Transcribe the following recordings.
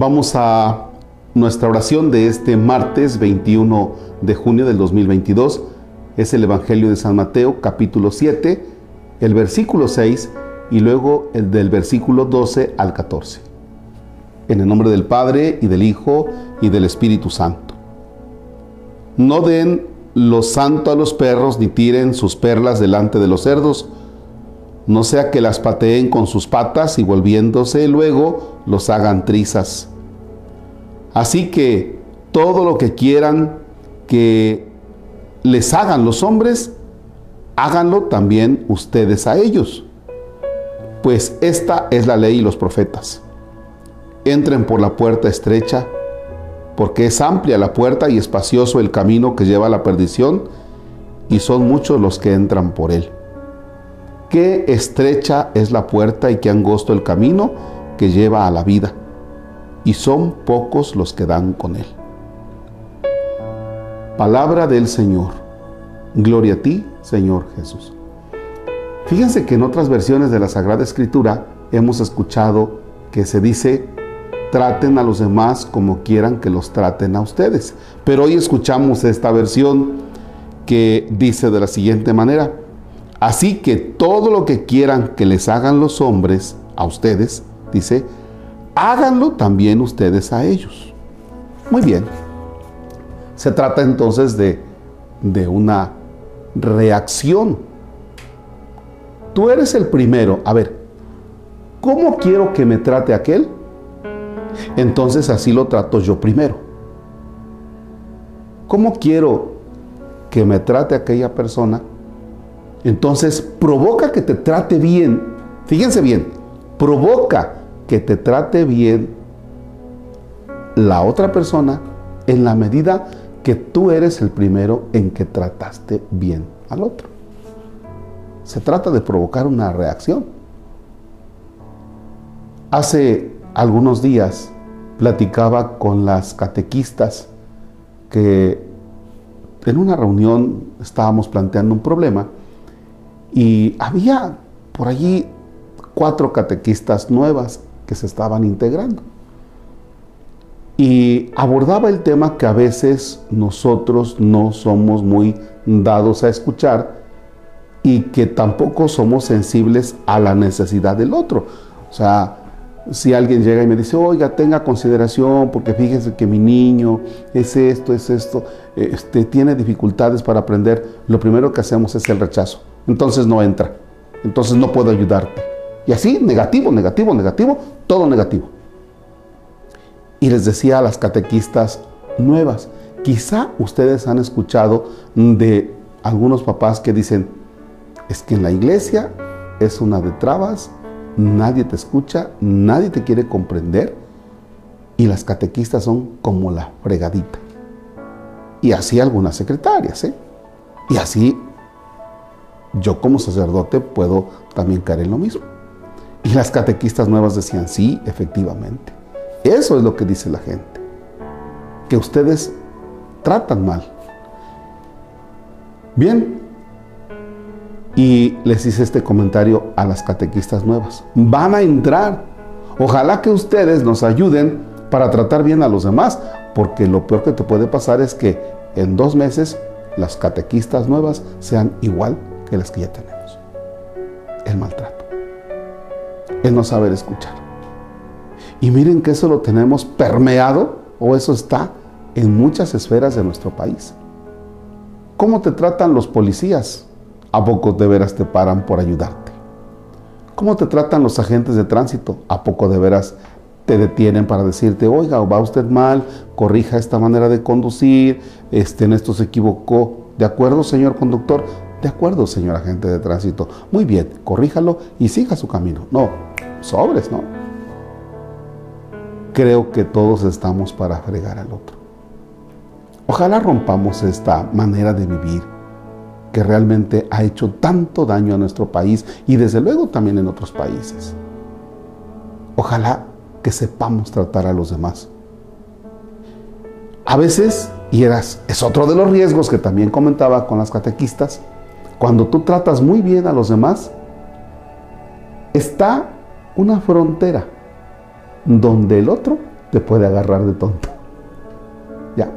Vamos a nuestra oración de este martes 21 de junio del 2022. Es el Evangelio de San Mateo capítulo 7, el versículo 6 y luego el del versículo 12 al 14. En el nombre del Padre y del Hijo y del Espíritu Santo. No den lo santo a los perros ni tiren sus perlas delante de los cerdos, no sea que las pateen con sus patas y volviéndose luego los hagan trizas. Así que todo lo que quieran que les hagan los hombres, háganlo también ustedes a ellos. Pues esta es la ley y los profetas. Entren por la puerta estrecha, porque es amplia la puerta y espacioso el camino que lleva a la perdición, y son muchos los que entran por él. Qué estrecha es la puerta y qué angosto el camino que lleva a la vida, y son pocos los que dan con él. Palabra del Señor. Gloria a ti, Señor Jesús. Fíjense que en otras versiones de la Sagrada Escritura hemos escuchado que se dice, traten a los demás como quieran que los traten a ustedes. Pero hoy escuchamos esta versión que dice de la siguiente manera, Así que todo lo que quieran que les hagan los hombres a ustedes, dice, háganlo también ustedes a ellos. Muy bien. Se trata entonces de, de una reacción. Tú eres el primero. A ver, ¿cómo quiero que me trate aquel? Entonces así lo trato yo primero. ¿Cómo quiero que me trate aquella persona? Entonces provoca que te trate bien. Fíjense bien, provoca que te trate bien la otra persona en la medida que tú eres el primero en que trataste bien al otro. Se trata de provocar una reacción. Hace algunos días platicaba con las catequistas que en una reunión estábamos planteando un problema y había por allí cuatro catequistas nuevas que se estaban integrando. Y abordaba el tema que a veces nosotros no somos muy dados a escuchar y que tampoco somos sensibles a la necesidad del otro. O sea, si alguien llega y me dice, oiga, tenga consideración, porque fíjense que mi niño es esto, es esto, este, tiene dificultades para aprender, lo primero que hacemos es el rechazo entonces no entra. Entonces no puedo ayudarte. Y así, negativo, negativo, negativo, todo negativo. Y les decía a las catequistas nuevas, quizá ustedes han escuchado de algunos papás que dicen, es que en la iglesia es una de trabas, nadie te escucha, nadie te quiere comprender y las catequistas son como la fregadita. Y así algunas secretarias, ¿eh? Y así yo como sacerdote puedo también caer en lo mismo. Y las catequistas nuevas decían, sí, efectivamente. Eso es lo que dice la gente. Que ustedes tratan mal. Bien. Y les hice este comentario a las catequistas nuevas. Van a entrar. Ojalá que ustedes nos ayuden para tratar bien a los demás, porque lo peor que te puede pasar es que en dos meses las catequistas nuevas sean igual que las que ya tenemos. El maltrato. El no saber escuchar. Y miren que eso lo tenemos permeado o eso está en muchas esferas de nuestro país. ¿Cómo te tratan los policías? ¿A poco de veras te paran por ayudarte? ¿Cómo te tratan los agentes de tránsito? ¿A poco de veras te detienen para decirte, oiga, va usted mal, corrija esta manera de conducir, este, en esto se equivocó? ¿De acuerdo, señor conductor? De acuerdo, señor agente de tránsito. Muy bien, corríjalo y siga su camino. No, sobres, ¿no? Creo que todos estamos para fregar al otro. Ojalá rompamos esta manera de vivir que realmente ha hecho tanto daño a nuestro país y desde luego también en otros países. Ojalá que sepamos tratar a los demás. A veces, y es otro de los riesgos que también comentaba con las catequistas, cuando tú tratas muy bien a los demás, está una frontera donde el otro te puede agarrar de tonto. Ya.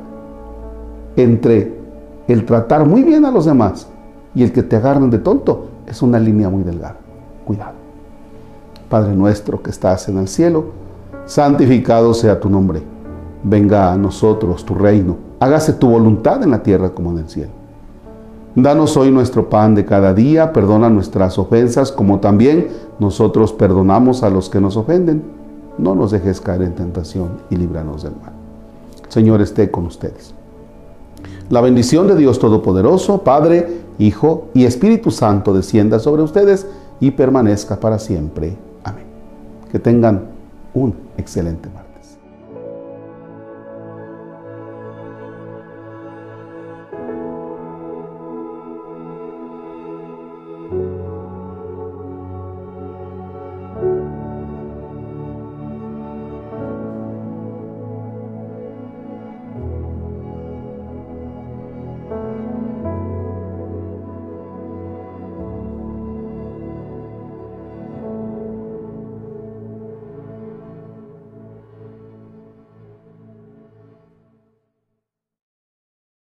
Entre el tratar muy bien a los demás y el que te agarren de tonto es una línea muy delgada. Cuidado. Padre nuestro que estás en el cielo, santificado sea tu nombre. Venga a nosotros tu reino. Hágase tu voluntad en la tierra como en el cielo. Danos hoy nuestro pan de cada día, perdona nuestras ofensas como también nosotros perdonamos a los que nos ofenden. No nos dejes caer en tentación y líbranos del mal. Señor esté con ustedes. La bendición de Dios Todopoderoso, Padre, Hijo y Espíritu Santo descienda sobre ustedes y permanezca para siempre. Amén. Que tengan un excelente